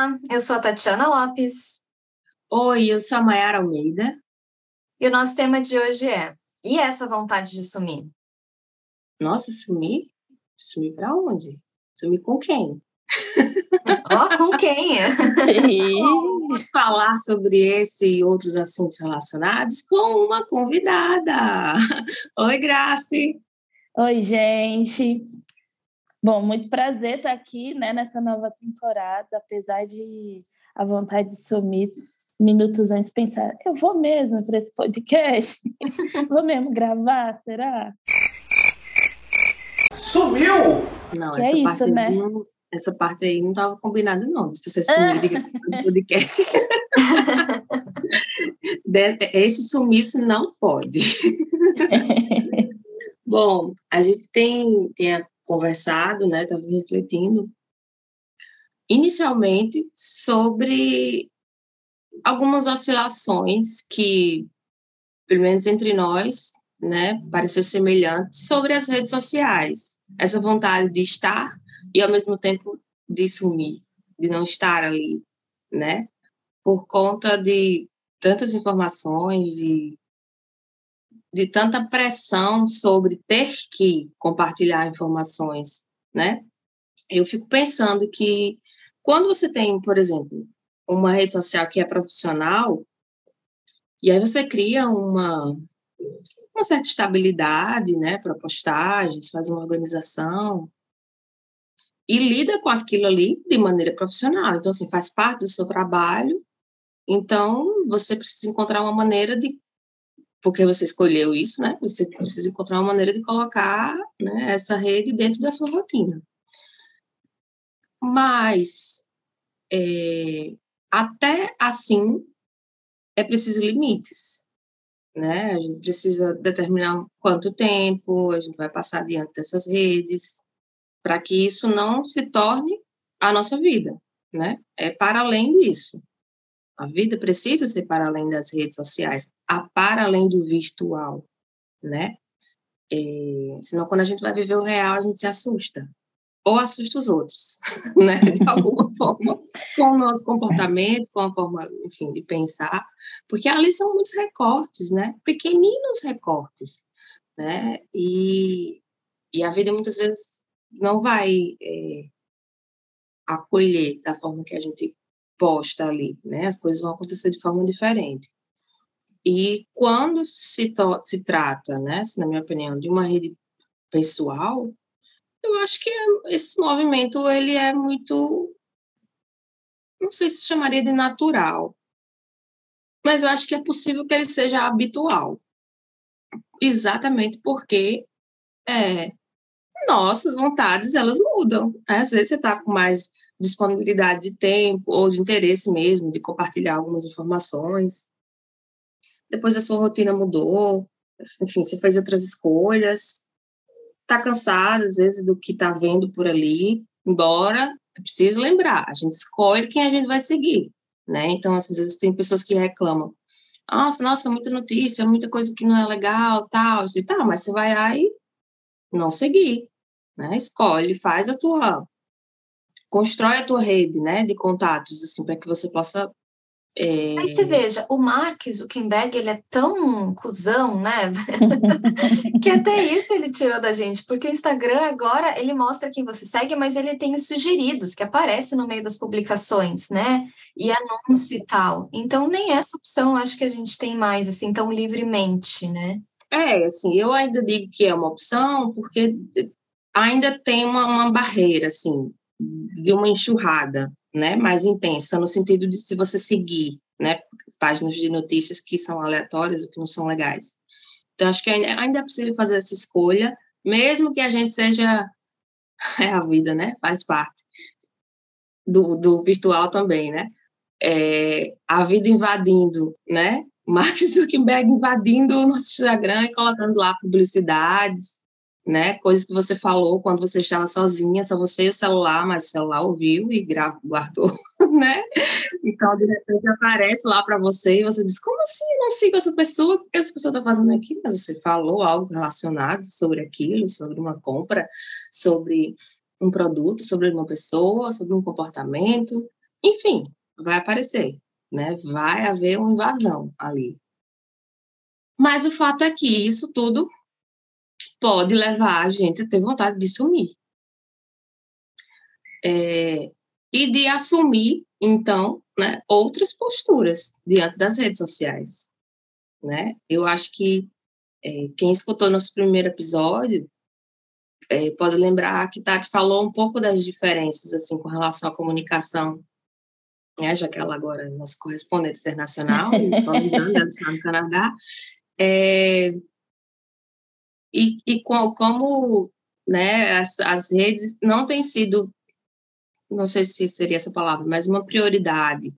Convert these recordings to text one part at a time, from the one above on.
Olá, eu sou a Tatiana Lopes. Oi, eu sou a Mayara Almeida. E o nosso tema de hoje é: e essa vontade de sumir? Nossa, sumir? Sumir para onde? Sumir com quem? Ó, oh, com quem? Vamos falar sobre esse e outros assuntos relacionados com uma convidada. Oi, Grace. Oi, gente. Bom, muito prazer estar aqui né, nessa nova temporada, apesar de a vontade de sumir minutos antes pensar, eu vou mesmo para esse podcast? vou mesmo gravar, será? Sumiu! Não, que essa, é parte isso, né? não, essa parte aí não estava combinada, não, de você sumir no podcast. esse sumiço não pode. Bom, a gente tem, tem conversado, né, estava refletindo, inicialmente sobre algumas oscilações que, pelo menos entre nós, né, pareceu semelhante sobre as redes sociais. Essa vontade de estar e, ao mesmo tempo, de sumir, de não estar ali, né, por conta de tantas informações, de de tanta pressão sobre ter que compartilhar informações, né? Eu fico pensando que quando você tem, por exemplo, uma rede social que é profissional, e aí você cria uma, uma certa estabilidade, né, para postagens, faz uma organização e lida com aquilo ali de maneira profissional. Então, assim, faz parte do seu trabalho. Então, você precisa encontrar uma maneira de porque você escolheu isso, né? Você precisa encontrar uma maneira de colocar né, essa rede dentro da sua rotina. Mas, é, até assim, é preciso limites, né? A gente precisa determinar quanto tempo a gente vai passar diante dessas redes, para que isso não se torne a nossa vida, né? É para além disso. A vida precisa ser para além das redes sociais, a para além do virtual, né? É, senão, quando a gente vai viver o real, a gente se assusta. Ou assusta os outros, né? De alguma forma, com o nosso comportamento, com a forma, enfim, de pensar. Porque ali são muitos recortes, né? Pequeninos recortes, né? E, e a vida, muitas vezes, não vai é, acolher da forma que a gente posta ali, né? As coisas vão acontecer de forma diferente. E quando se, se trata, né, na minha opinião, de uma rede pessoal, eu acho que esse movimento ele é muito, não sei se chamaria de natural, mas eu acho que é possível que ele seja habitual, exatamente porque é, nossas vontades elas mudam. Às vezes você está com mais disponibilidade de tempo ou de interesse mesmo de compartilhar algumas informações. Depois a sua rotina mudou, enfim, você fez outras escolhas, está cansado às vezes do que está vendo por ali, embora é preciso lembrar, a gente escolhe quem a gente vai seguir, né? Então, às vezes tem pessoas que reclamam, nossa, nossa, muita notícia, muita coisa que não é legal, tal, e tal, mas você vai e não seguir, né? Escolhe, faz a tua constrói a tua rede, né, de contatos, assim, para que você possa é... Aí você veja, o Mark Zuckerberg, ele é tão cuzão, né? que até isso ele tirou da gente, porque o Instagram agora, ele mostra quem você segue, mas ele tem os sugeridos, que aparece no meio das publicações, né? E anúncio e tal. Então, nem essa opção acho que a gente tem mais, assim, tão livremente, né? É, assim, eu ainda digo que é uma opção, porque ainda tem uma, uma barreira, assim, de uma enxurrada, né, mais intensa, no sentido de se você seguir, né, páginas de notícias que são aleatórias ou que não são legais. Então, acho que ainda é possível fazer essa escolha, mesmo que a gente seja, é a vida, né, faz parte do, do virtual também, né, é, a vida invadindo, né, Mark Zuckerberg invadindo o nosso Instagram e colocando lá publicidades, né? Coisas que você falou quando você estava sozinha, só você e o celular, mas o celular ouviu e guardou, né? Então, de repente, aparece lá para você e você diz: Como assim? Eu não sigo essa pessoa? O que essa pessoa está fazendo aqui? Mas você falou algo relacionado sobre aquilo, sobre uma compra, sobre um produto, sobre uma pessoa, sobre um comportamento, enfim, vai aparecer, né? Vai haver uma invasão ali. Mas o fato é que isso tudo pode levar a gente a ter vontade de sumir. É, e de assumir, então, né, outras posturas diante das redes sociais. Né? Eu acho que é, quem escutou nosso primeiro episódio é, pode lembrar que Tati falou um pouco das diferenças assim com relação à comunicação, né, já que ela agora é nossa correspondente internacional, está no Canadá, é, e, e com, como né, as, as redes não têm sido, não sei se seria essa palavra, mas uma prioridade,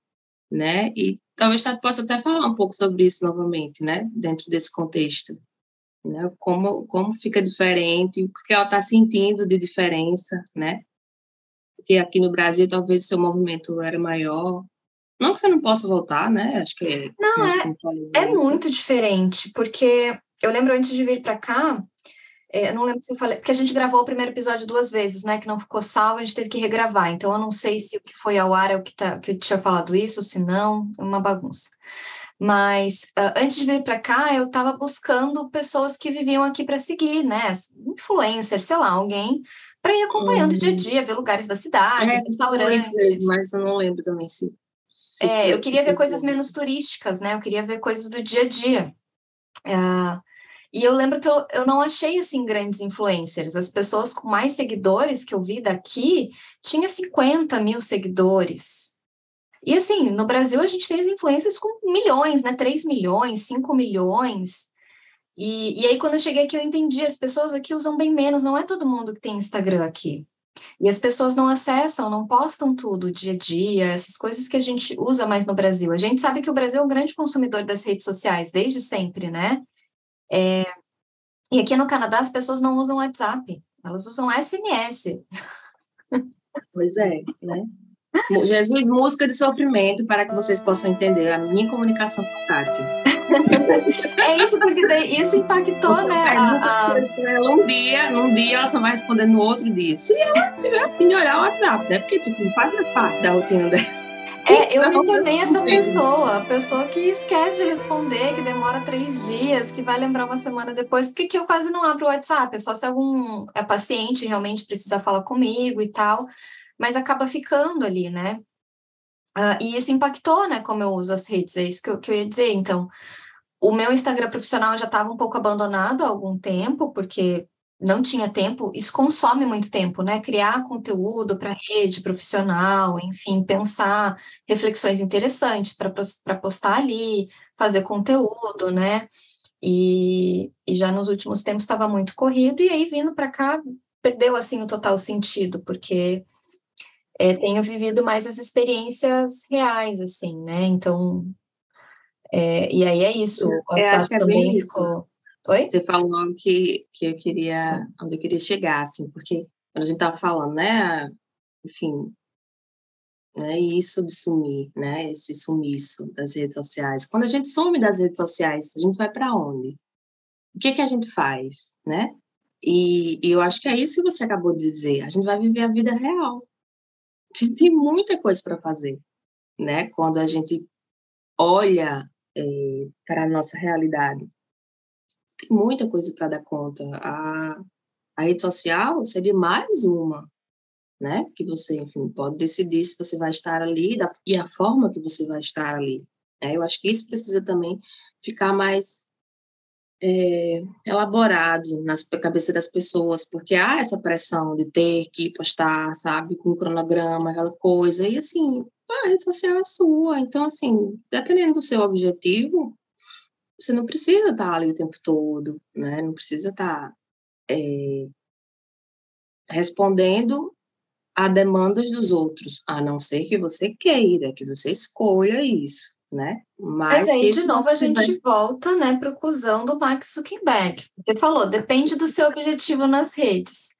né? E talvez você possa até falar um pouco sobre isso novamente, né? Dentro desse contexto né? Como, como fica diferente, o que ela está sentindo de diferença, né? Porque aqui no Brasil talvez seu movimento era maior. Não que você não possa voltar, né? Acho que é. Não, é, é muito diferente, porque eu lembro antes de vir para cá, é, eu não lembro se eu falei, porque a gente gravou o primeiro episódio duas vezes, né? Que não ficou salvo, a gente teve que regravar. Então eu não sei se o que foi ao ar é o que, tá, que eu tinha falado isso, se não, é uma bagunça. Mas uh, antes de vir para cá, eu estava buscando pessoas que viviam aqui para seguir, né? Influencers, sei lá, alguém para ir acompanhando uhum. dia a dia, ver lugares da cidade, é, restaurantes. Mas eu não lembro também se. se é, eu queria ver coisas menos turísticas, né? Eu queria ver coisas do dia a dia. Uh, e eu lembro que eu, eu não achei assim grandes influencers. As pessoas com mais seguidores que eu vi daqui tinha 50 mil seguidores. E assim, no Brasil a gente tem as influências com milhões, né? 3 milhões, 5 milhões. E, e aí, quando eu cheguei aqui, eu entendi, as pessoas aqui usam bem menos, não é todo mundo que tem Instagram aqui. E as pessoas não acessam, não postam tudo dia a dia, essas coisas que a gente usa mais no Brasil. A gente sabe que o Brasil é um grande consumidor das redes sociais, desde sempre, né? É... E aqui no Canadá as pessoas não usam WhatsApp, elas usam SMS. Pois é, né? Jesus, música de sofrimento para que vocês possam entender a minha comunicação com Tati. é isso, porque isso impactou, né? A, a... Um dia, num dia ela só vai responder no outro dia. Se ela tiver fim de olhar o WhatsApp, né? Porque, tipo, faz parte da rotina dela. É, eu me tornei essa pessoa, a pessoa que esquece de responder, que demora três dias, que vai lembrar uma semana depois, porque que eu quase não abro o WhatsApp, é só se algum é paciente realmente precisa falar comigo e tal mas acaba ficando ali, né? Uh, e isso impactou, né, como eu uso as redes, é isso que eu, que eu ia dizer. Então, o meu Instagram profissional já estava um pouco abandonado há algum tempo, porque não tinha tempo, isso consome muito tempo, né? Criar conteúdo para rede profissional, enfim, pensar reflexões interessantes para postar ali, fazer conteúdo, né? E, e já nos últimos tempos estava muito corrido, e aí vindo para cá perdeu assim o total sentido, porque é, tenho vivido mais as experiências reais, assim, né? Então, é, e aí é isso. O WhatsApp é também ficou. Oi? Você falou algo que, que eu queria, onde eu queria chegar, assim, porque quando a gente estava falando, né? Enfim, né, isso de sumir, né, esse sumiço das redes sociais. Quando a gente some das redes sociais, a gente vai para onde? O que que a gente faz, né? E, e, eu acho que é isso que você acabou de dizer. A gente vai viver a vida real a gente tem muita coisa para fazer, né? Quando a gente olha é, para a nossa realidade, tem muita coisa para dar conta. A, a rede social seria mais uma, né? Que você, enfim, pode decidir se você vai estar ali da, e a forma que você vai estar ali. Né? Eu acho que isso precisa também ficar mais é, elaborado na cabeça das pessoas, porque há essa pressão de ter que postar, sabe, com um cronograma, aquela coisa, e assim, a rede social é sua, então, assim, dependendo do seu objetivo, você não precisa estar ali o tempo todo, né, não precisa estar é, respondendo a demandas dos outros, a não ser que você queira, que você escolha isso né? Mas, Mas aí, de novo, a gente vai... volta né, para o cuzão do Mark Zuckerberg. Você falou, depende do seu objetivo nas redes.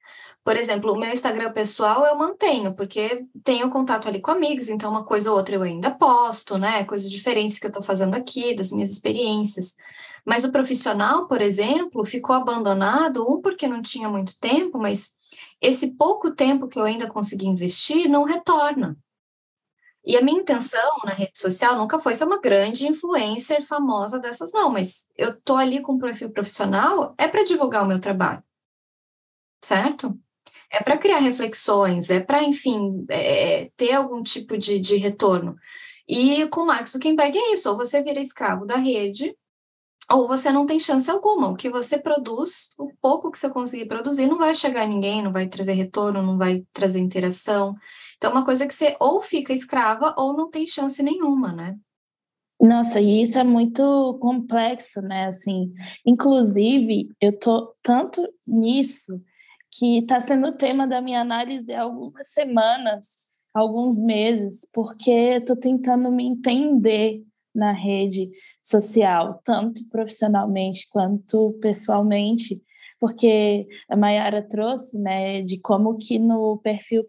Por exemplo, o meu Instagram pessoal eu mantenho, porque tenho contato ali com amigos, então uma coisa ou outra eu ainda posto, né? Coisas diferentes que eu estou fazendo aqui, das minhas experiências. Mas o profissional, por exemplo, ficou abandonado, um porque não tinha muito tempo, mas esse pouco tempo que eu ainda consegui investir não retorna. E a minha intenção na rede social nunca foi ser uma grande influencer famosa dessas, não, mas eu tô ali com um perfil profissional, é para divulgar o meu trabalho, certo? É para criar reflexões, é para, enfim, é, ter algum tipo de, de retorno. E com Mark Zuckerberg é isso, ou você vira escravo da rede, ou você não tem chance alguma. O que você produz, o pouco que você conseguir produzir, não vai chegar a ninguém, não vai trazer retorno, não vai trazer interação. Então, é uma coisa que você ou fica escrava ou não tem chance nenhuma, né? Nossa, e isso é muito complexo, né? Assim, inclusive, eu tô tanto nisso que está sendo tema da minha análise há algumas semanas, alguns meses, porque estou tentando me entender na rede social, tanto profissionalmente quanto pessoalmente, porque a Mayara trouxe, né, de como que no perfil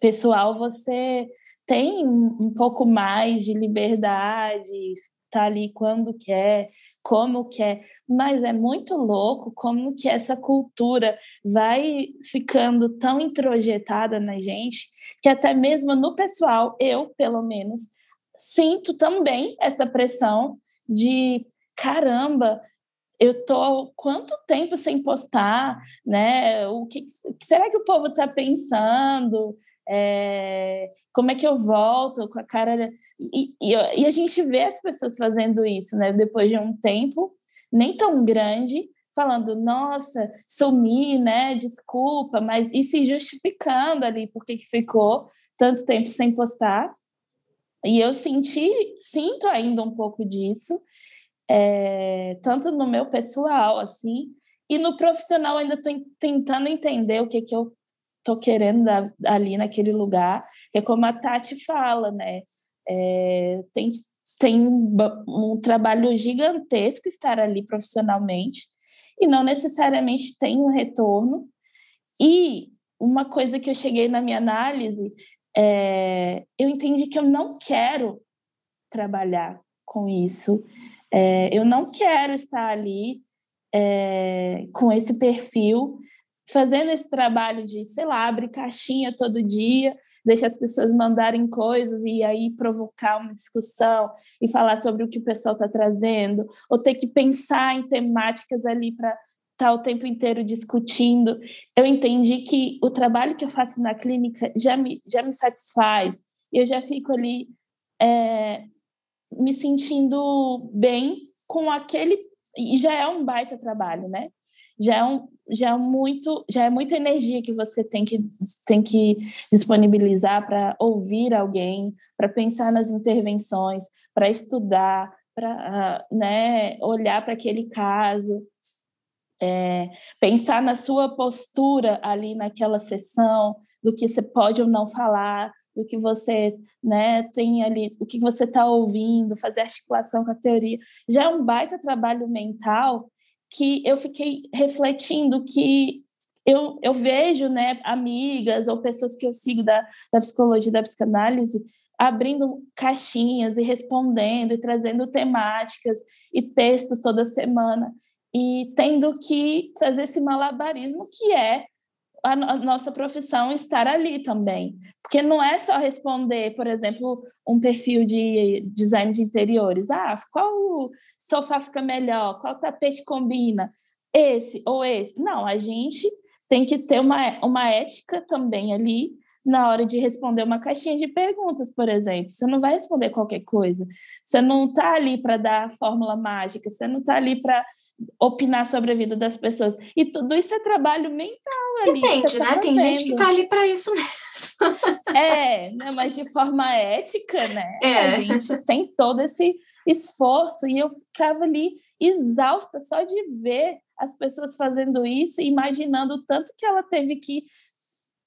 pessoal você tem um pouco mais de liberdade, tá ali quando quer, como quer, mas é muito louco como que essa cultura vai ficando tão introjetada na gente que até mesmo no pessoal, eu, pelo menos, sinto também essa pressão de caramba, eu tô quanto tempo sem postar, né? O que será que o povo está pensando? É, como é que eu volto com a cara e, e, e, a gente vê as pessoas fazendo isso, né? Depois de um tempo nem tão grande, falando, nossa, sumi, né? Desculpa, mas e se justificando ali porque que ficou tanto tempo sem postar. E eu senti, sinto ainda um pouco disso, é, tanto no meu pessoal, assim, e no profissional ainda estou tentando entender o que, que eu estou querendo ali naquele lugar, que é como a Tati fala, né? É, tem, tem um, trabalho gigantesco estar ali profissionalmente e não necessariamente tem um retorno. E uma coisa que eu cheguei na minha análise é, eu entendi que eu não quero trabalhar com isso, é, eu não quero estar ali é, com esse perfil, fazendo esse trabalho de, sei lá, abrir caixinha todo dia, deixar as pessoas mandarem coisas e aí provocar uma discussão e falar sobre o que o pessoal está trazendo, ou ter que pensar em temáticas ali para estar o tempo inteiro discutindo. Eu entendi que o trabalho que eu faço na clínica já me, já me satisfaz. Eu já fico ali é, me sentindo bem com aquele. E já é um baita trabalho, né? Já é, um, já é muito já é muita energia que você tem que, tem que disponibilizar para ouvir alguém, para pensar nas intervenções, para estudar, para né, olhar para aquele caso é, pensar na sua postura ali naquela sessão, do que você pode ou não falar, do que você né, tem ali, o que você está ouvindo, fazer articulação com a teoria. Já é um baita trabalho mental que eu fiquei refletindo que eu, eu vejo né, amigas ou pessoas que eu sigo da, da psicologia da psicanálise abrindo caixinhas e respondendo e trazendo temáticas e textos toda semana e tendo que fazer esse malabarismo que é a, nossa profissão estar ali também. Porque não é só responder, por exemplo, um perfil de design de interiores. Ah, qual sofá fica melhor? Qual tapete combina? Esse ou esse? Não, a gente tem que ter uma, uma ética também ali na hora de responder uma caixinha de perguntas, por exemplo. Você não vai responder qualquer coisa. Você não está ali para dar a fórmula mágica, você não está ali para opinar sobre a vida das pessoas. E tudo isso é trabalho mental ali. Depende, tá né? Tem gente que está ali para isso mesmo. É, né? mas de forma ética, né? É. A gente tem todo esse esforço e eu ficava ali exausta só de ver as pessoas fazendo isso, imaginando o tanto que ela teve que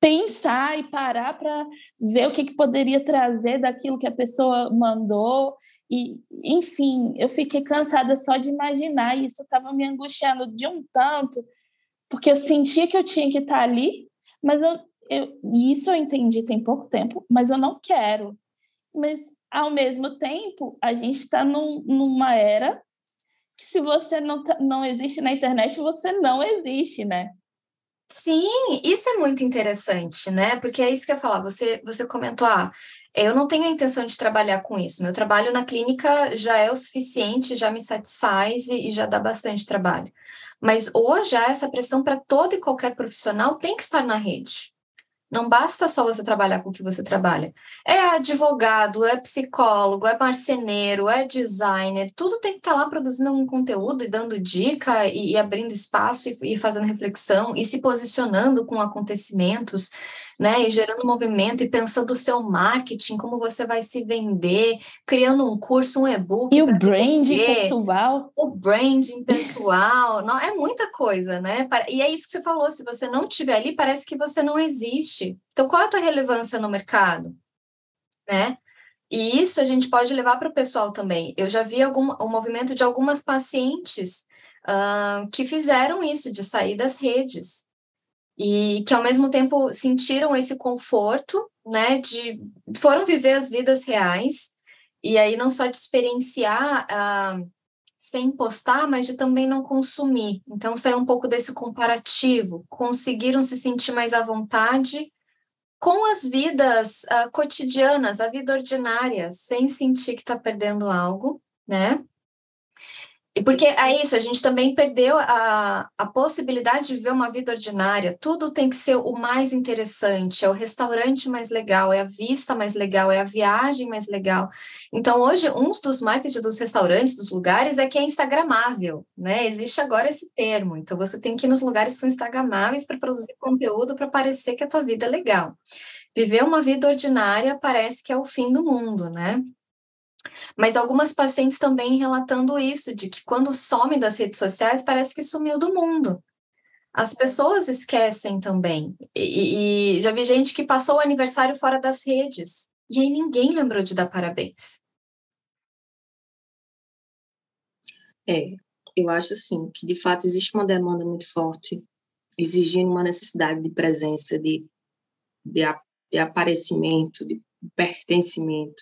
pensar e parar para ver o que, que poderia trazer daquilo que a pessoa mandou. E, enfim, eu fiquei cansada só de imaginar, isso estava me angustiando de um tanto, porque eu sentia que eu tinha que estar ali, mas eu, eu, isso eu entendi tem pouco tempo, mas eu não quero. Mas, ao mesmo tempo, a gente está num, numa era que se você não, tá, não existe na internet, você não existe, né? Sim, isso é muito interessante, né? Porque é isso que eu ia falar. Você, você comentou, ah, eu não tenho a intenção de trabalhar com isso. Meu trabalho na clínica já é o suficiente, já me satisfaz e, e já dá bastante trabalho. Mas hoje essa pressão para todo e qualquer profissional tem que estar na rede. Não basta só você trabalhar com o que você trabalha. É advogado, é psicólogo, é marceneiro, é designer, tudo tem que estar lá produzindo um conteúdo e dando dica e, e abrindo espaço e, e fazendo reflexão e se posicionando com acontecimentos né? E gerando movimento e pensando o seu marketing, como você vai se vender, criando um curso, um e-book. E o branding vender, pessoal. O branding pessoal. não, é muita coisa, né? E é isso que você falou: se você não estiver ali, parece que você não existe. Então, qual é a tua relevância no mercado? Né? E isso a gente pode levar para o pessoal também. Eu já vi algum, o movimento de algumas pacientes uh, que fizeram isso, de sair das redes e que ao mesmo tempo sentiram esse conforto, né, de foram viver as vidas reais e aí não só de experienciar ah, sem postar, mas de também não consumir. Então saiu um pouco desse comparativo, conseguiram se sentir mais à vontade com as vidas ah, cotidianas, a vida ordinária, sem sentir que está perdendo algo, né? Porque é isso, a gente também perdeu a, a possibilidade de viver uma vida ordinária. Tudo tem que ser o mais interessante, é o restaurante mais legal, é a vista mais legal, é a viagem mais legal. Então, hoje, um dos marketing dos restaurantes, dos lugares, é que é instagramável, né? Existe agora esse termo. Então, você tem que ir nos lugares que são instagramáveis para produzir conteúdo para parecer que a tua vida é legal. Viver uma vida ordinária parece que é o fim do mundo, né? Mas algumas pacientes também relatando isso, de que quando some das redes sociais, parece que sumiu do mundo. As pessoas esquecem também. E, e já vi gente que passou o aniversário fora das redes. E aí ninguém lembrou de dar parabéns. É, eu acho assim que de fato existe uma demanda muito forte, exigindo uma necessidade de presença, de, de, de aparecimento, de pertencimento.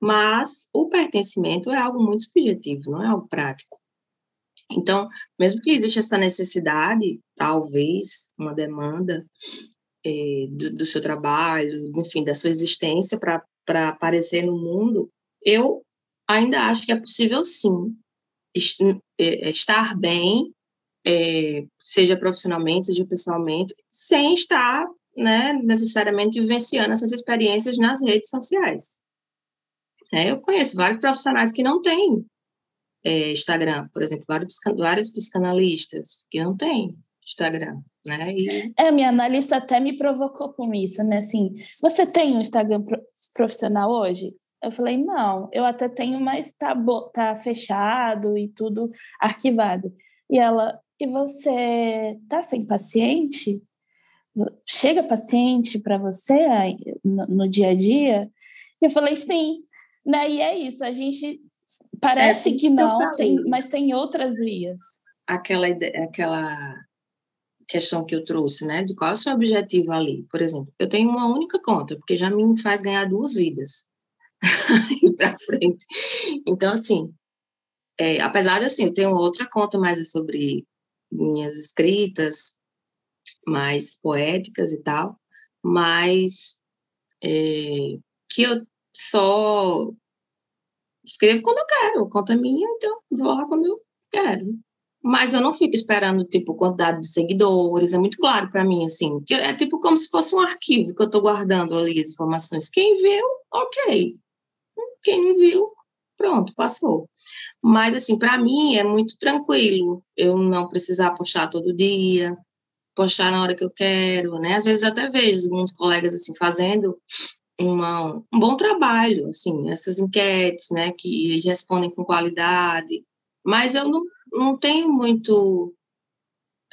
Mas o pertencimento é algo muito subjetivo, não é algo prático. Então, mesmo que exista essa necessidade, talvez uma demanda é, do, do, seu trabalho, enfim, da sua existência para aparecer no mundo, eu ainda acho que é possível sim é, estar bem, seja profissionalmente, seja pessoalmente, sem estar né, necessariamente vivenciando essas experiências nas redes sociais. É, eu conheço vários profissionais que não têm é, Instagram, por exemplo, vários, vários psicanalistas que não têm Instagram, né? E... É, minha analista até me provocou com isso, né? Assim, você tem um Instagram profissional hoje? Eu falei, não, eu até tenho, mas tá, tá fechado e tudo arquivado. E ela, e você tá sem paciente? Chega paciente para você no, no dia a dia? Eu falei, sim. Né? E é isso, a gente parece é, que não, tem, mas tem outras vias. Aquela, aquela questão que eu trouxe, né? De qual é o seu objetivo ali. Por exemplo, eu tenho uma única conta, porque já me faz ganhar duas vidas. para frente. Então, assim, é, apesar de assim, eu tenho outra conta mais sobre minhas escritas, mais poéticas e tal, mas é, que eu só escrevo quando eu quero, conta minha, então vou lá quando eu quero. Mas eu não fico esperando, tipo, quantidade de seguidores, é muito claro para mim, assim, que é tipo como se fosse um arquivo que eu estou guardando ali as informações. Quem viu, ok. Quem não viu, pronto, passou. Mas, assim, para mim é muito tranquilo eu não precisar postar todo dia, postar na hora que eu quero, né? Às vezes até vejo alguns colegas, assim, fazendo uma, um bom trabalho, assim, essas enquetes, né, que respondem com qualidade, mas eu não, não tenho muito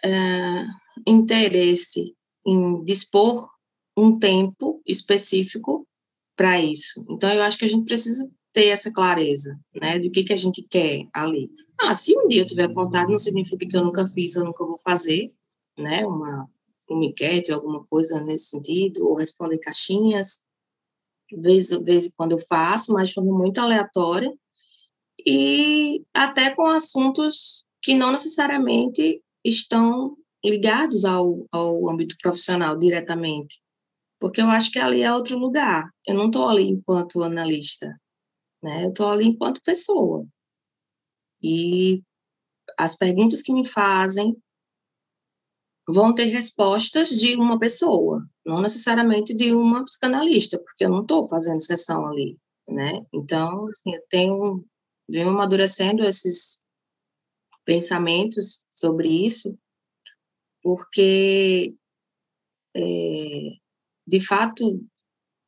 é, interesse em dispor um tempo específico para isso. Então, eu acho que a gente precisa ter essa clareza, né, do que, que a gente quer ali. Ah, se um dia eu tiver vontade, não significa que eu nunca fiz, eu nunca vou fazer, né, uma, uma enquete, alguma coisa nesse sentido, ou responder caixinhas, vez, vez quando eu faço, mas de forma muito aleatória, e até com assuntos que não necessariamente estão ligados ao, ao âmbito profissional diretamente, porque eu acho que ali é outro lugar. Eu não estou ali enquanto analista, né? Eu estou ali enquanto pessoa. E as perguntas que me fazem vão ter respostas de uma pessoa, não necessariamente de uma psicanalista, porque eu não estou fazendo sessão ali, né? Então, assim, eu tenho, venho amadurecendo esses pensamentos sobre isso, porque, é, de fato,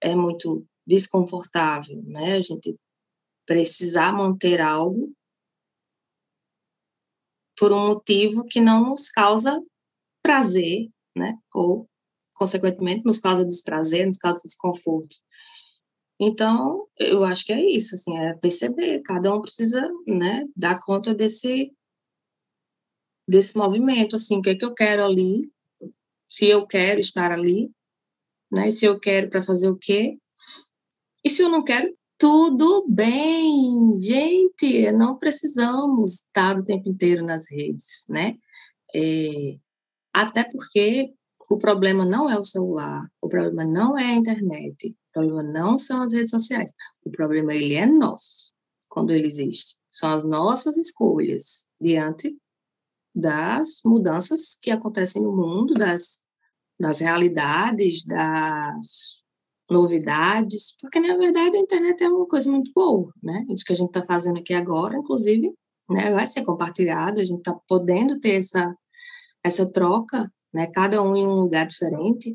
é muito desconfortável, né? A gente precisar manter algo por um motivo que não nos causa prazer, né? Ou, consequentemente, nos causa desprazer, nos causa desconforto. Então, eu acho que é isso, assim, é perceber, cada um precisa, né, dar conta desse desse movimento, assim, o que é que eu quero ali, se eu quero estar ali, né, se eu quero para fazer o quê, e se eu não quero, tudo bem, gente, não precisamos estar o tempo inteiro nas redes, né? É, até porque o problema não é o celular, o problema não é a internet, o problema não são as redes sociais, o problema ele é nosso, quando ele existe. São as nossas escolhas diante das mudanças que acontecem no mundo, das, das realidades, das novidades, porque na verdade a internet é uma coisa muito boa, né? Isso que a gente está fazendo aqui agora, inclusive, né, vai ser compartilhado, a gente está podendo ter essa essa troca, né, cada um em um lugar diferente,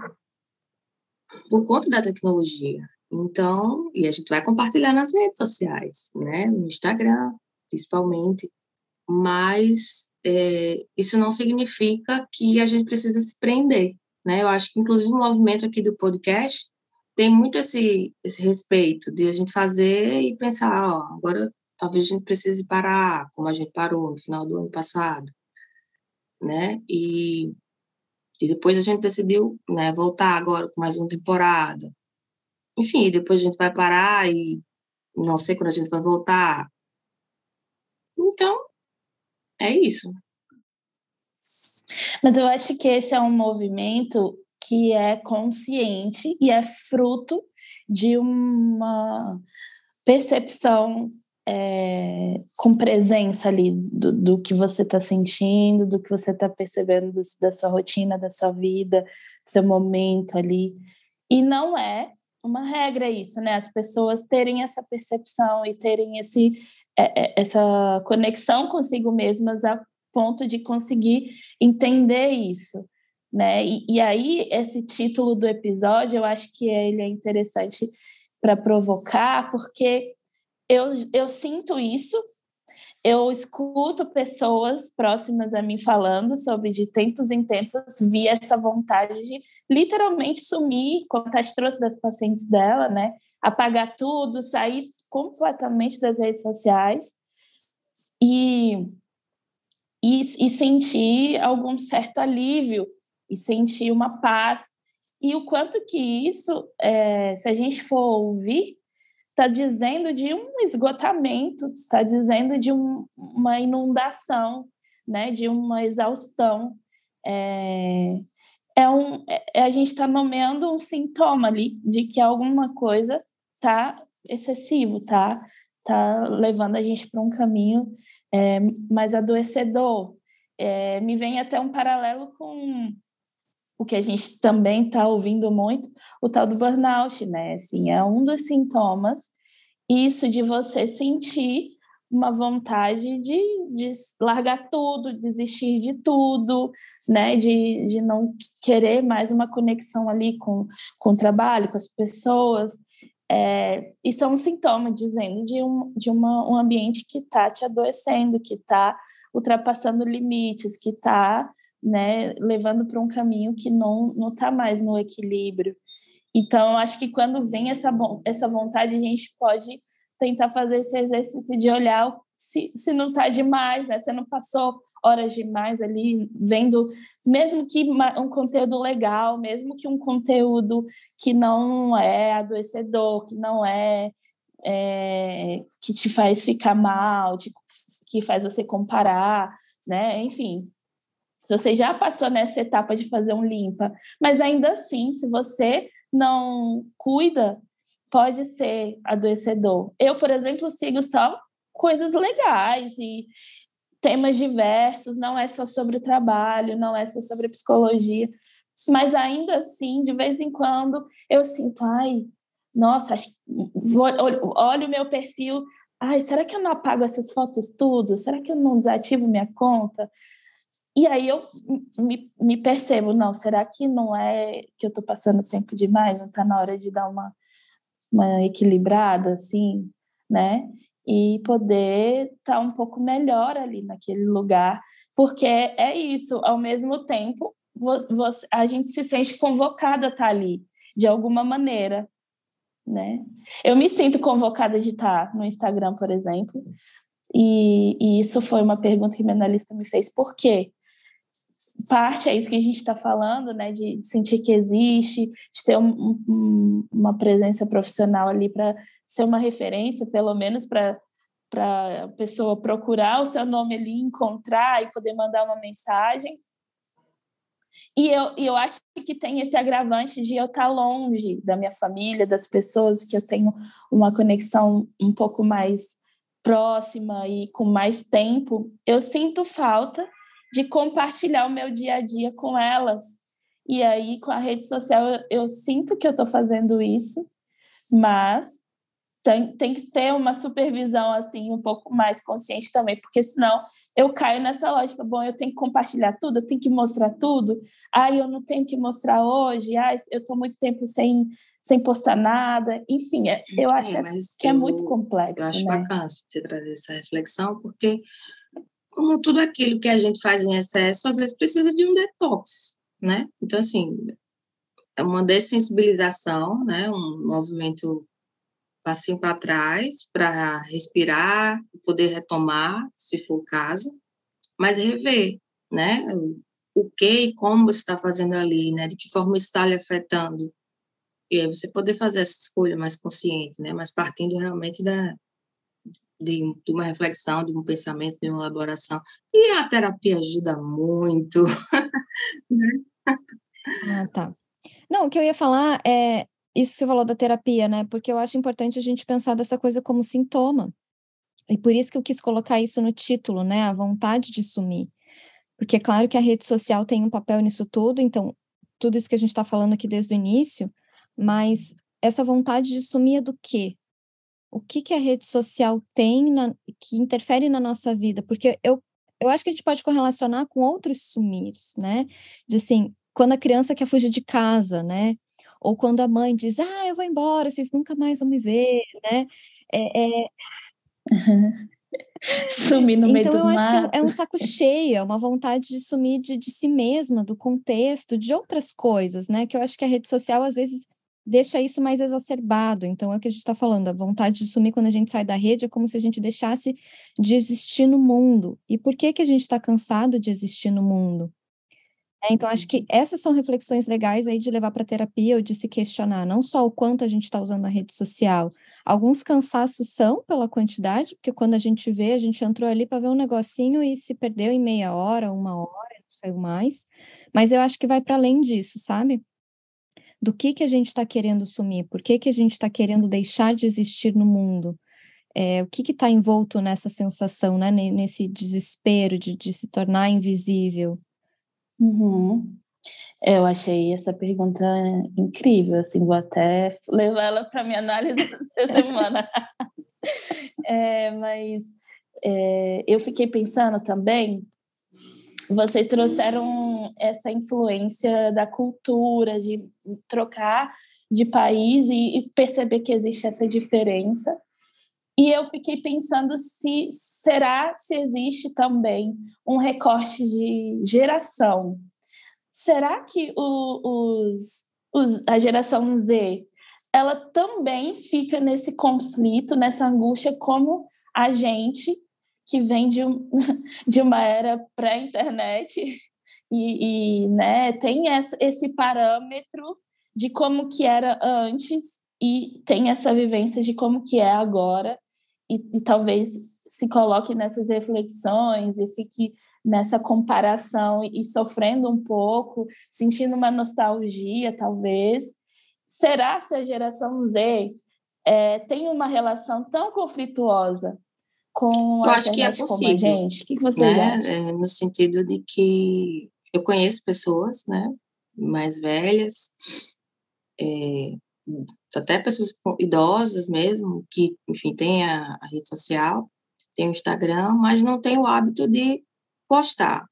por conta da tecnologia. Então, e a gente vai compartilhar nas redes sociais, né, no Instagram, principalmente, mas é, isso não significa que a gente precisa se prender, né? Eu acho que, inclusive, o movimento aqui do podcast tem muito esse, esse respeito de a gente fazer e pensar, ó, agora talvez a gente precise parar, como a gente parou no final do ano passado, né? E, e depois a gente decidiu, né, voltar agora com mais uma temporada. Enfim, depois a gente vai parar e não sei quando a gente vai voltar. Então, é isso. Mas eu acho que esse é um movimento que é consciente e é fruto de uma percepção é, com presença ali do, do que você está sentindo, do que você está percebendo do, da sua rotina, da sua vida, seu momento ali. E não é uma regra isso, né? As pessoas terem essa percepção e terem esse, é, é, essa conexão consigo mesmas a ponto de conseguir entender isso. Né? E, e aí, esse título do episódio, eu acho que ele é interessante para provocar, porque eu, eu sinto isso, eu escuto pessoas próximas a mim falando sobre de tempos em tempos vi essa vontade de literalmente sumir, como a Tati trouxe das pacientes dela, né? Apagar tudo, sair completamente das redes sociais e, e, e sentir algum certo alívio e sentir uma paz. E o quanto que isso, é, se a gente for ouvir, está dizendo de um esgotamento, está dizendo de um, uma inundação, né, de uma exaustão. É, é um, é, a gente está nomeando um sintoma ali de que alguma coisa está excessivo, tá, tá levando a gente para um caminho é, mais adoecedor. É, me vem até um paralelo com o que a gente também está ouvindo muito, o tal do burnout, né? Assim, é um dos sintomas, isso de você sentir uma vontade de, de largar tudo, desistir de tudo, né? De, de não querer mais uma conexão ali com, com o trabalho, com as pessoas. É, isso é um sintoma dizendo de um, de uma, um ambiente que está te adoecendo, que está ultrapassando limites, que está né, levando para um caminho que não não está mais no equilíbrio. Então, acho que quando vem essa essa vontade, a gente pode tentar fazer esse exercício de olhar se, se não está demais, né? Você não passou horas demais ali vendo, mesmo que um conteúdo legal, mesmo que um conteúdo que não é adoecedor, que não é, é que te faz ficar mal, que faz você comparar, né? Enfim, se você já passou nessa etapa de fazer um limpa, mas ainda assim, se você não cuida, pode ser adoecedor. Eu, por exemplo, sigo só coisas legais e temas diversos, não é só sobre trabalho, não é só sobre psicologia, mas ainda assim, de vez em quando, eu sinto, ai, nossa, olha o meu perfil, ai, será que eu não apago essas fotos tudo? Será que eu não desativo minha conta? E aí eu me, me percebo, não, será que não é que eu estou passando tempo demais? Não está na hora de dar uma, uma equilibrada, assim, né? E poder estar tá um pouco melhor ali naquele lugar, porque é isso, ao mesmo tempo, você, a gente se sente convocada a estar tá ali, de alguma maneira, né? Eu me sinto convocada de estar tá no Instagram, por exemplo, e, e isso foi uma pergunta que minha analista me fez, por quê? Parte é isso que a gente está falando, né, de sentir que existe, de ter um, um, uma presença profissional ali para ser uma referência, pelo menos para para a pessoa procurar o seu nome ali, encontrar e poder mandar uma mensagem. E eu, eu acho que tem esse agravante de eu estar tá longe da minha família, das pessoas que eu tenho uma conexão um pouco mais próxima e com mais tempo. Eu sinto falta de compartilhar o meu dia a dia com elas. E aí, com a rede social, eu, eu sinto que eu estou fazendo isso, mas tem, tem que ter uma supervisão assim um pouco mais consciente também, porque senão eu caio nessa lógica, bom, eu tenho que compartilhar tudo, eu tenho que mostrar tudo, ai, eu não tenho que mostrar hoje, ai, eu estou muito tempo sem, sem postar nada, enfim, é, eu Sim, acho que é muito complexo. Eu acho né? bacana você trazer essa reflexão, porque como tudo aquilo que a gente faz em excesso, às vezes precisa de um detox, né? Então, assim, é uma dessensibilização, né? Um movimento passinho para trás, para respirar, poder retomar, se for o caso, mas rever, né? O que e como você está fazendo ali, né? De que forma está lhe afetando. E aí você poder fazer essa escolha mais consciente, né? Mas partindo realmente da, de, de, uma reflexão, de um pensamento, de uma elaboração. E a terapia ajuda muito. Né? ah, tá. Não, o que eu ia falar é isso que você falou da terapia, né? Porque eu acho importante a gente pensar dessa coisa como sintoma. E por isso que eu quis colocar isso no título, né? A vontade de sumir. Porque é claro que a rede social tem um papel nisso tudo, então, tudo isso que a gente está falando aqui desde o início, mas essa vontade de sumir é do quê? O que, que a rede social tem na, que interfere na nossa vida, porque eu, eu acho que a gente pode correlacionar com outros sumires, né? De assim, quando a criança quer fugir de casa, né? Ou quando a mãe diz, ah, eu vou embora, vocês nunca mais vão me ver, né? É, é... sumir no meio então, do eu mato. acho que é um saco cheio, é uma vontade de sumir de, de si mesma, do contexto, de outras coisas, né? Que eu acho que a rede social, às vezes, deixa isso mais exacerbado. Então, é o que a gente está falando, a vontade de sumir quando a gente sai da rede é como se a gente deixasse de existir no mundo. E por que, que a gente está cansado de existir no mundo? É, então, acho que uhum. essas são reflexões legais aí de levar para terapia ou de se questionar, não só o quanto a gente está usando a rede social. Alguns cansaços são pela quantidade, porque quando a gente vê, a gente entrou ali para ver um negocinho e se perdeu em meia hora, uma hora, não saiu mais. Mas eu acho que vai para além disso, sabe? Do que, que a gente está querendo sumir, por que, que a gente está querendo deixar de existir no mundo. É, o que está envolto nessa sensação, né? nesse desespero de, de se tornar invisível? Uhum. Eu achei essa pergunta incrível, assim, vou até levar ela para minha análise essa semana. é, mas é, eu fiquei pensando também vocês trouxeram essa influência da cultura, de trocar de país e, e perceber que existe essa diferença. E eu fiquei pensando se será se existe também um recorte de geração. Será que o, os, os, a geração Z ela também fica nesse conflito, nessa angústia como a gente que vem de, um, de uma era pré-internet e, e, né, tem esse parâmetro de como que era antes e tem essa vivência de como que é agora e, e talvez se coloque nessas reflexões e fique nessa comparação e sofrendo um pouco, sentindo uma nostalgia, talvez. Será se a geração Z é, tem uma relação tão conflituosa com eu acho que é possível, gente? O que, você né? É, no sentido de que eu conheço pessoas, né, mais velhas, é, até pessoas idosas mesmo, que, enfim, tem a, a rede social, tem o Instagram, mas não tem o hábito de postar.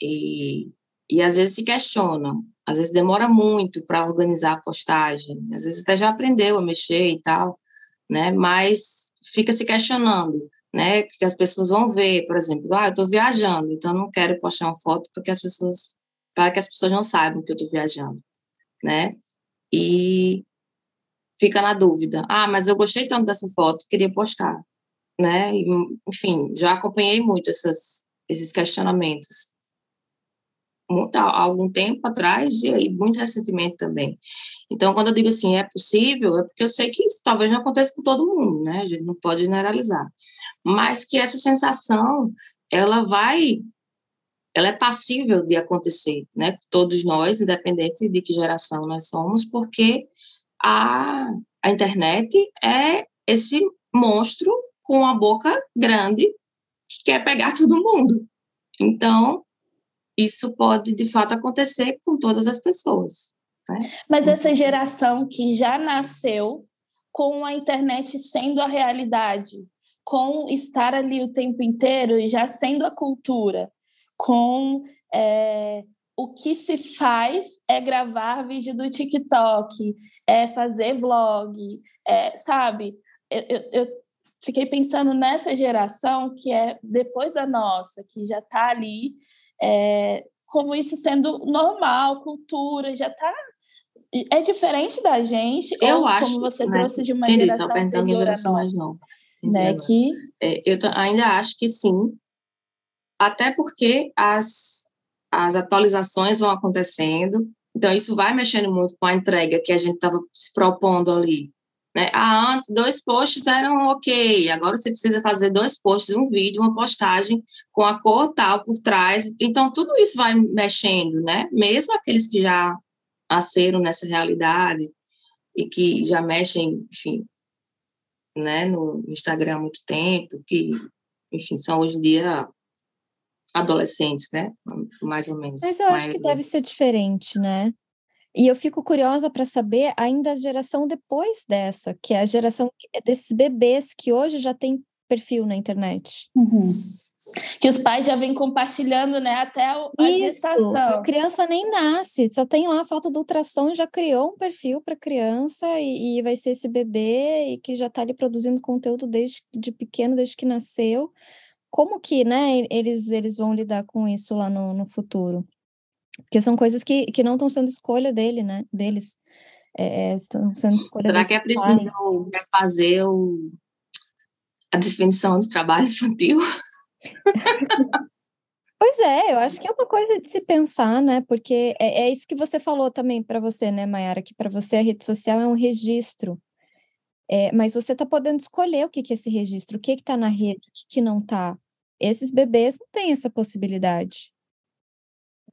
E, e às vezes se questionam, às vezes demora muito para organizar a postagem, às vezes até já aprendeu a mexer e tal, né? Mas fica se questionando, né? Que as pessoas vão ver, por exemplo, ah, eu estou viajando, então não quero postar uma foto porque as pessoas, para que as pessoas não saibam que eu estou viajando, né? E fica na dúvida, ah, mas eu gostei tanto dessa foto, queria postar, né? E, enfim, já acompanhei muito essas, esses questionamentos muito, há algum tempo atrás e aí muito recentemente também. Então, quando eu digo assim, é possível, é porque eu sei que isso talvez não aconteça com todo mundo, né? A gente não pode generalizar. Mas que essa sensação, ela vai, ela é passível de acontecer, né? Todos nós, independente de que geração nós somos, porque a, a internet é esse monstro com a boca grande que quer pegar todo mundo. Então, isso pode de fato acontecer com todas as pessoas. Né? Mas essa geração que já nasceu com a internet sendo a realidade, com estar ali o tempo inteiro e já sendo a cultura, com é, o que se faz é gravar vídeo do TikTok, é fazer vlog, é, sabe? Eu, eu, eu, fiquei pensando nessa geração que é depois da nossa, que já está ali é, como isso sendo normal, cultura, já está é diferente da gente. Eu ou, acho, como você né? trouxe de uma Entendi, geração anterior geração mais nova, né? Que é, eu ainda acho que sim, até porque as as atualizações vão acontecendo, então isso vai mexendo muito com a entrega que a gente estava se propondo ali. Né? Ah, antes, dois posts eram ok, agora você precisa fazer dois posts, um vídeo, uma postagem com a cor tal por trás. Então, tudo isso vai mexendo, né? Mesmo aqueles que já nasceram nessa realidade e que já mexem, enfim, né, no Instagram há muito tempo, que, enfim, são hoje em dia adolescentes, né? Mais ou menos. Mas eu acho que deve ser diferente, né? E eu fico curiosa para saber ainda a geração depois dessa, que é a geração é desses bebês que hoje já tem perfil na internet. Uhum. Que os pais já vêm compartilhando, né, até a, Isso, gestação. A criança nem nasce, só tem lá a foto do ultrassom, já criou um perfil para criança e, e, vai ser esse bebê e que já está ali produzindo conteúdo desde de pequeno, desde que nasceu. Como que, né, eles, eles vão lidar com isso lá no, no futuro? Porque são coisas que, que não estão sendo escolha dele, né? Deles. É, é estão sendo escolha Será que é preciso fazer o, a definição do trabalho infantil? Pois é, eu acho que é uma coisa de se pensar, né? Porque é, é isso que você falou também para você, né, Mayara? Que para você a rede social é um registro. É, mas você está podendo escolher o que, que é esse registro, o que está na rede, o que, que não está. Esses bebês não têm essa possibilidade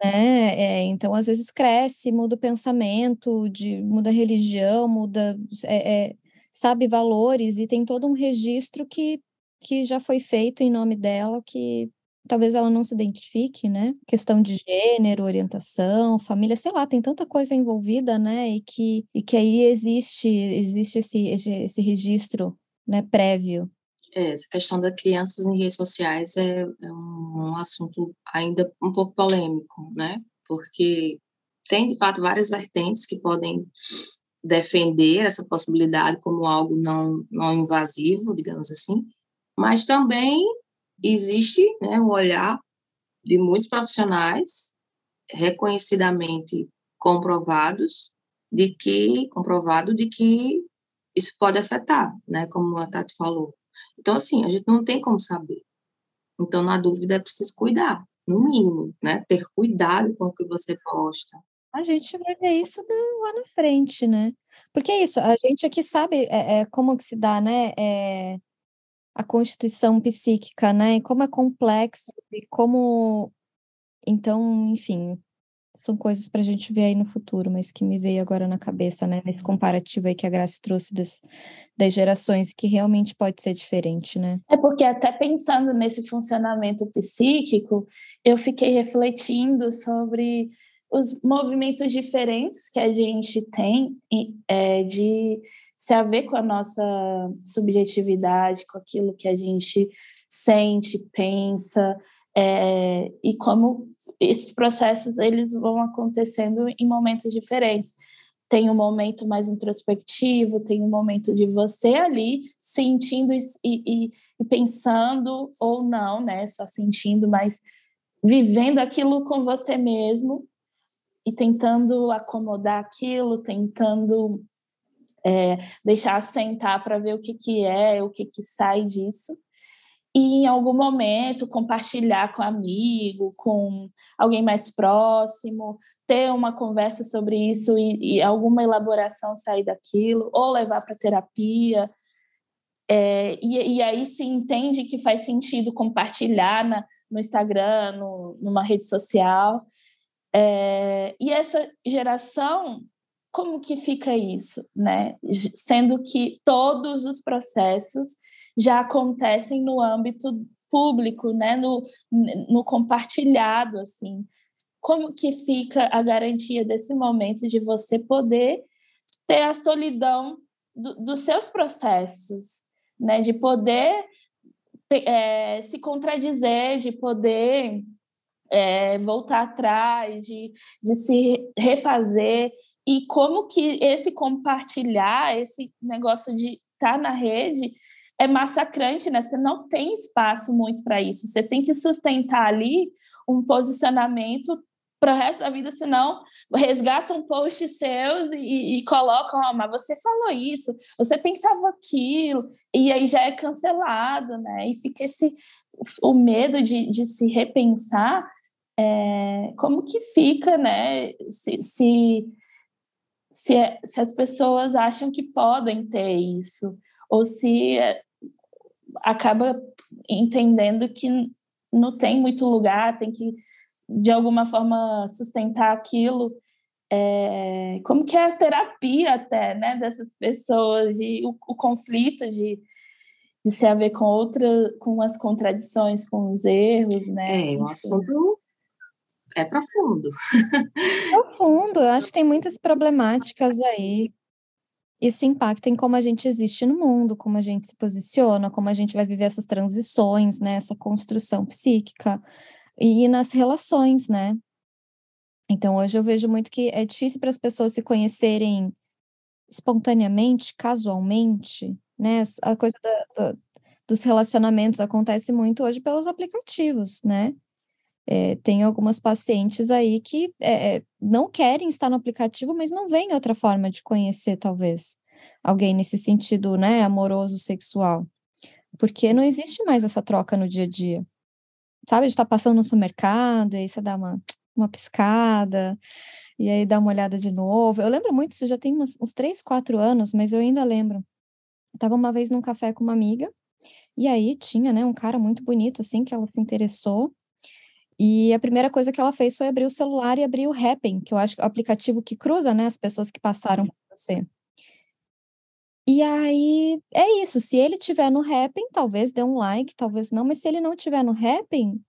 né? É, então, às vezes cresce, muda o pensamento, de, muda a religião, muda, é, é, sabe, valores, e tem todo um registro que, que já foi feito em nome dela, que talvez ela não se identifique, né? Questão de gênero, orientação, família, sei lá, tem tanta coisa envolvida, né? E que, e que aí existe, existe esse, esse registro né, prévio é, essa questão das crianças em redes sociais é, é um, assunto ainda um pouco polêmico, né? Porque tem, de fato, várias vertentes que podem defender essa possibilidade como algo não, não invasivo, digamos assim, mas também existe né, um olhar de muitos profissionais reconhecidamente comprovados de que comprovado de que isso pode afetar, né, como a Tati falou, então, assim, a gente não tem como saber. Então, na dúvida, é preciso cuidar, no mínimo, né? Ter cuidado com o que você posta. A gente vai ver isso lá na frente, né? Porque é isso, a gente aqui sabe é, é como que se dá, né? É, a constituição psíquica, né? E como é complexo e como. Então, enfim, são coisas para a gente ver aí no futuro, mas que me veio agora na cabeça, né? Nesse comparativo aí que a Graça trouxe das, das gerações, que realmente pode ser diferente, né? É porque até pensando nesse funcionamento psíquico, eu fiquei refletindo sobre os movimentos diferentes que a gente tem é, de se haver com a nossa subjetividade, com aquilo que a gente sente, pensa, é, e como esses processos eles vão acontecendo em momentos diferentes. Tem um momento mais introspectivo, tem um momento de você ali sentindo e, e, e pensando ou não, né? Só sentindo, mas vivendo aquilo com você mesmo e tentando acomodar aquilo, tentando é, deixar assentar para ver o que, que é, o que, que sai disso. E em algum momento compartilhar com amigo, com alguém mais próximo, ter uma conversa sobre isso e, e alguma elaboração sair daquilo, ou levar para terapia. É, e, e, aí se entende que faz sentido compartilhar na, no Instagram, no, numa rede social. É, e essa geração como que fica isso, né? Sendo que todos os processos já acontecem no âmbito público, né? No, no compartilhado, assim. Como que fica a garantia desse momento de você poder ter a solidão do, dos seus processos, né? De poder é, se contradizer, de poder é, voltar atrás, de, de se refazer e como que esse compartilhar, esse negócio de estar tá na rede é massacrante, né? Você não tem espaço muito para isso. Você tem que sustentar ali um posicionamento para o resto da vida, senão resgatam posts seus e, e colocam, oh, mas você falou isso, você pensava aquilo, e aí já é cancelado, né? E fica esse o medo de, de se repensar, é, como que fica, né? Se, se se, é, se as pessoas acham que podem ter isso, ou se é, acaba entendendo que não tem muito lugar, tem que, de alguma forma, sustentar aquilo. É, como que é a terapia até, né, dessas pessoas, de, o, o conflito de, de se haver com outra, com as contradições, com os erros, né? É, um assunto é profundo. Profundo, eu acho que tem muitas problemáticas aí. Isso impacta em como a gente existe no mundo, como a gente se posiciona, como a gente vai viver essas transições, né? Essa construção psíquica e nas relações, né? Então, hoje eu vejo muito que é difícil para as pessoas se conhecerem espontaneamente, casualmente, né? A coisa da, dos relacionamentos acontece muito hoje pelos aplicativos, né? É, tem algumas pacientes aí que é, não querem estar no aplicativo, mas não veem outra forma de conhecer, talvez, alguém nesse sentido, né, amoroso, sexual. Porque não existe mais essa troca no dia a dia. Sabe, de estar passando no supermercado, e aí você dá uma, uma piscada, e aí dá uma olhada de novo. Eu lembro muito, isso já tem uns, uns 3, 4 anos, mas eu ainda lembro. Estava uma vez num café com uma amiga, e aí tinha, né, um cara muito bonito, assim, que ela se interessou, e a primeira coisa que ela fez foi abrir o celular e abrir o Happn, que eu acho que é o aplicativo que cruza, né, as pessoas que passaram por você. E aí, é isso, se ele tiver no Happn, talvez dê um like, talvez não, mas se ele não tiver no Happn,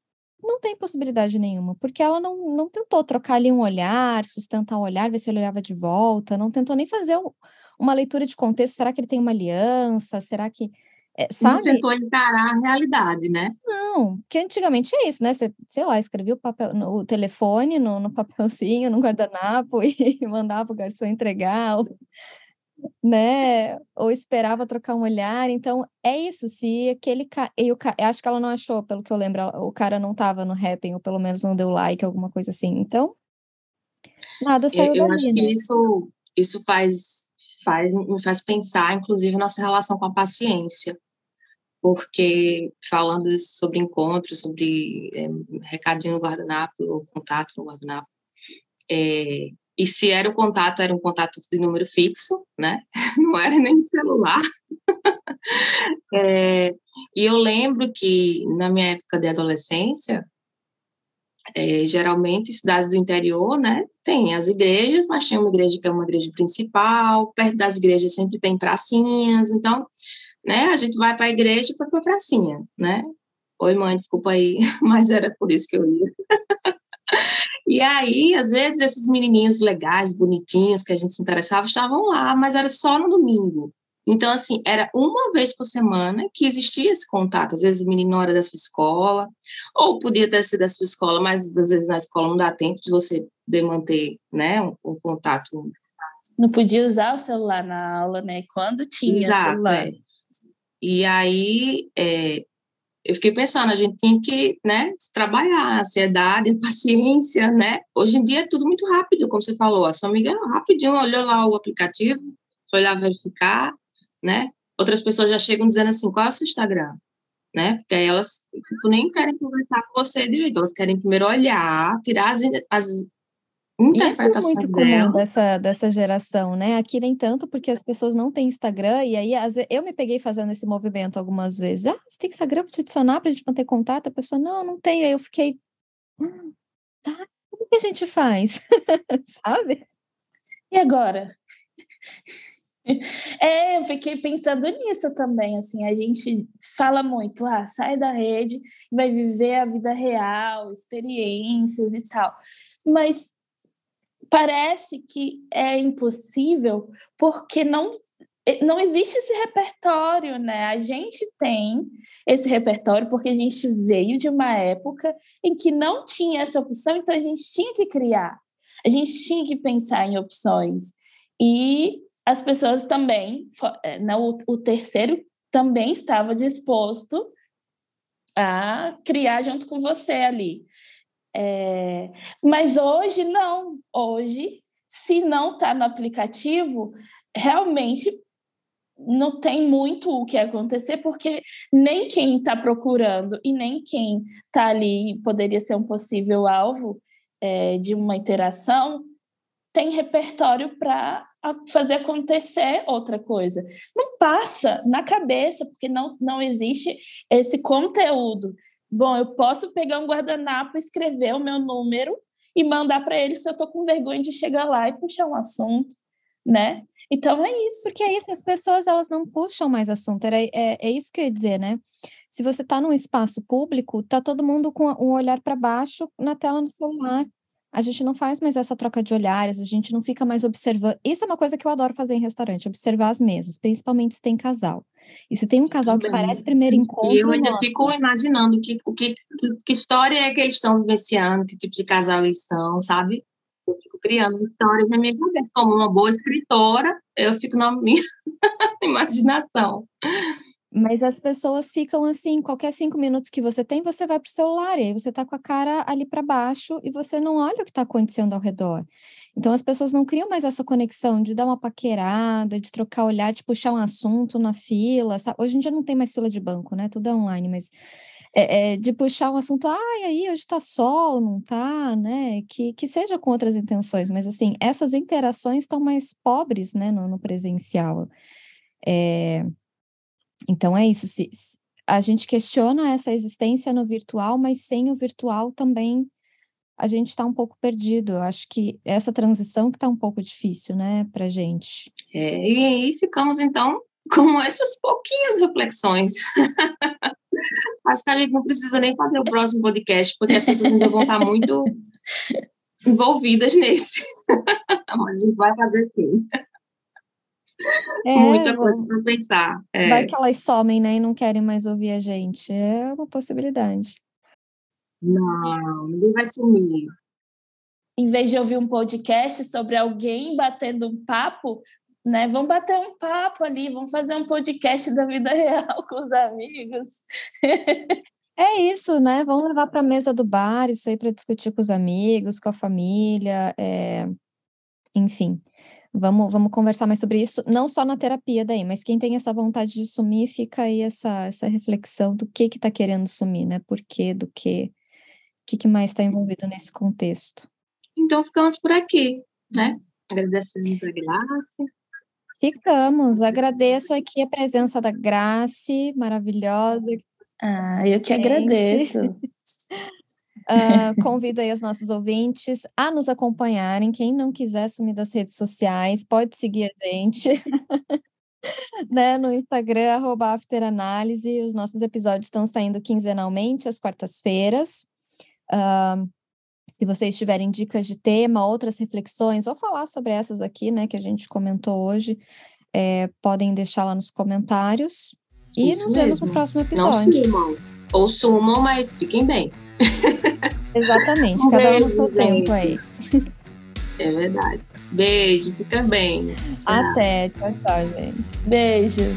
não tem possibilidade nenhuma, porque ela não, não tentou trocar ali um olhar, sustentar um olhar, ver se ele olhava de volta, não tentou nem fazer uma leitura de contexto, será que ele tem uma aliança, será que é, sabe? Não tentou encarar a realidade, né? Não, que antigamente é isso, né? Você, sei lá, escrevia o, papel, no, o telefone no, no papelzinho, no guardanapo e mandava o garçom entregar, ou, né? Ou esperava trocar um olhar. Então, é isso. Se aquele cara. Eu, eu acho que ela não achou, pelo que eu lembro, o cara não estava no Happn, ou pelo menos não deu like, alguma coisa assim. Então, nada saiu Eu, eu acho né? que isso, isso faz faz, me faz pensar, inclusive, nossa relação com a paciência. Porque, falando sobre encontros, sobre é, recadinho no guardanapo, ou contato no guardanapo, é, e se era o contato, era um contato de número fixo, né? Não era nem celular. é, E eu lembro que, na minha época de adolescência, é, geralmente, cidades do interior, né, tem as igrejas, mas tem uma igreja que é uma igreja principal, perto das igrejas sempre tem pracinhas, então, né, a gente vai para a igreja para a pracinha, né? Oi, mãe, desculpa aí, mas era por isso que eu ia. e aí, às vezes, esses menininhos legais, bonitinhos, que a gente se interessava, estavam lá, mas era só no domingo. Então, assim, era uma vez por semana que existia esse contato. Às vezes o menino não era da sua escola, ou podia ter sido da sua escola, mas às vezes na escola não dá tempo de você de manter né, um, um contato. Não podia usar o celular na aula, né? Quando tinha Exato, celular. É. E aí, é, eu fiquei pensando, a gente tinha que né, trabalhar a ansiedade, a paciência, né? Hoje em dia é tudo muito rápido, como você falou. A sua amiga rapidinho olhou lá o aplicativo, foi lá verificar, né? Outras pessoas já chegam dizendo assim, qual é o seu Instagram? Né? Porque aí elas tipo, nem querem conversar com você direito, elas querem primeiro olhar, tirar as, as interpretações Isso é muito dela. comum dessa, dessa geração, né? Aqui nem tanto, porque as pessoas não têm Instagram, e aí vezes, eu me peguei fazendo esse movimento algumas vezes. Ah, você tem Instagram para te adicionar, para a gente manter contato? A pessoa, não, não tenho. Aí eu fiquei, hum, tá, como que a gente faz? Sabe? E agora? É, eu fiquei pensando nisso também, assim, a gente fala muito, ah, sai da rede, vai viver a vida real, experiências e tal, mas parece que é impossível porque não não existe esse repertório, né? A gente tem esse repertório porque a gente veio de uma época em que não tinha essa opção, então a gente tinha que criar, a gente tinha que pensar em opções. E as pessoas também, é, né, o, terceiro também estava disposto a criar junto com você ali. É, mas hoje não. Hoje, se não está no aplicativo, realmente não tem muito o que acontecer, porque nem quem está procurando e nem quem está ali poderia ser um possível alvo é, de uma interação tem repertório para fazer acontecer outra coisa. Não passa na cabeça, porque não, não existe esse conteúdo. Bom, eu posso pegar um guardanapo, escrever o meu número e mandar para ele se eu estou com vergonha de chegar lá e puxar um assunto, né? Então é isso. Porque é isso, as pessoas elas não puxam mais assunto. Era, é, é isso que eu ia dizer, né? Se você está num espaço público, tá todo mundo com um olhar para baixo na tela do celular a gente não faz mais essa troca de olhares, a gente não fica mais observando. Isso é uma coisa que eu adoro fazer em restaurante, observar as mesas, principalmente se tem casal. E se tem um casal que parece primeiro encontro. Eu ainda nossa. fico imaginando que, o que, que, que, história é que eles estão vivenciando, que tipo de casal eles são, sabe? Eu fico criando histórias na minha cabeça. Como uma boa escritora, eu fico na minha imaginação. Mas as pessoas ficam assim, qualquer cinco minutos que você tem, você vai para o celular, e aí você está com a cara ali para baixo e você não olha o que está acontecendo ao redor. Então as pessoas não criam mais essa conexão de dar uma paquerada, de trocar olhar, de puxar um assunto na fila. Sabe? Hoje em dia não tem mais fila de banco, né? Tudo é online, mas é, é, de puxar um assunto, ah, e aí hoje está sol, não está, né? Que, que seja com outras intenções, mas assim, essas interações estão mais pobres, né, no, no presencial. É, então é isso. Se, a gente questiona essa existência no virtual, mas sem o virtual também a gente está um pouco perdido. Eu acho que essa transição que está um pouco difícil, né, para gente. É, e aí ficamos então com essas pouquinhas reflexões. acho que a gente não precisa nem fazer o próximo podcast, porque as pessoas ainda vão estar muito envolvidas nesse. Mas a gente vai fazer sim. É, Muita coisa para pensar. É. Vai que elas somem, né, e não querem mais ouvir a gente. É uma possibilidade. Não, ninguém vai sumir. Em vez de ouvir um podcast sobre alguém batendo um papo, né? Vamos bater um papo ali, vamos fazer um podcast da vida real com os amigos. É isso, né? Vamos levar para a mesa do bar, isso aí para discutir com os amigos, com a família, é... enfim. Vamos, vamos conversar mais sobre isso, não só na terapia daí, mas quem tem essa vontade de sumir, fica aí essa, essa reflexão do que que está querendo sumir, né? Por quê, do que, o que, que mais está envolvido nesse contexto. Então ficamos por aqui, né? Agradecemos a Graça. Ficamos. Agradeço aqui a presença da Grace, maravilhosa. Ah, eu que agradeço. Uh, convido aí os nossos ouvintes a nos acompanharem. Quem não quiser sumir das redes sociais, pode seguir a gente. né, no Instagram, arroba afteranálise. Os nossos episódios estão saindo quinzenalmente, às quartas-feiras. Uh, se vocês tiverem dicas de tema, outras reflexões, ou falar sobre essas aqui, né, que a gente comentou hoje, é, podem deixar lá nos comentários. E Isso nos mesmo. vemos no próximo episódio. Ou sumam, mas fiquem bem. Exatamente, um cada um no seu gente. tempo aí. É verdade. Beijo, fica bem. Tchau. Até, tchau, tchau, gente. Beijo.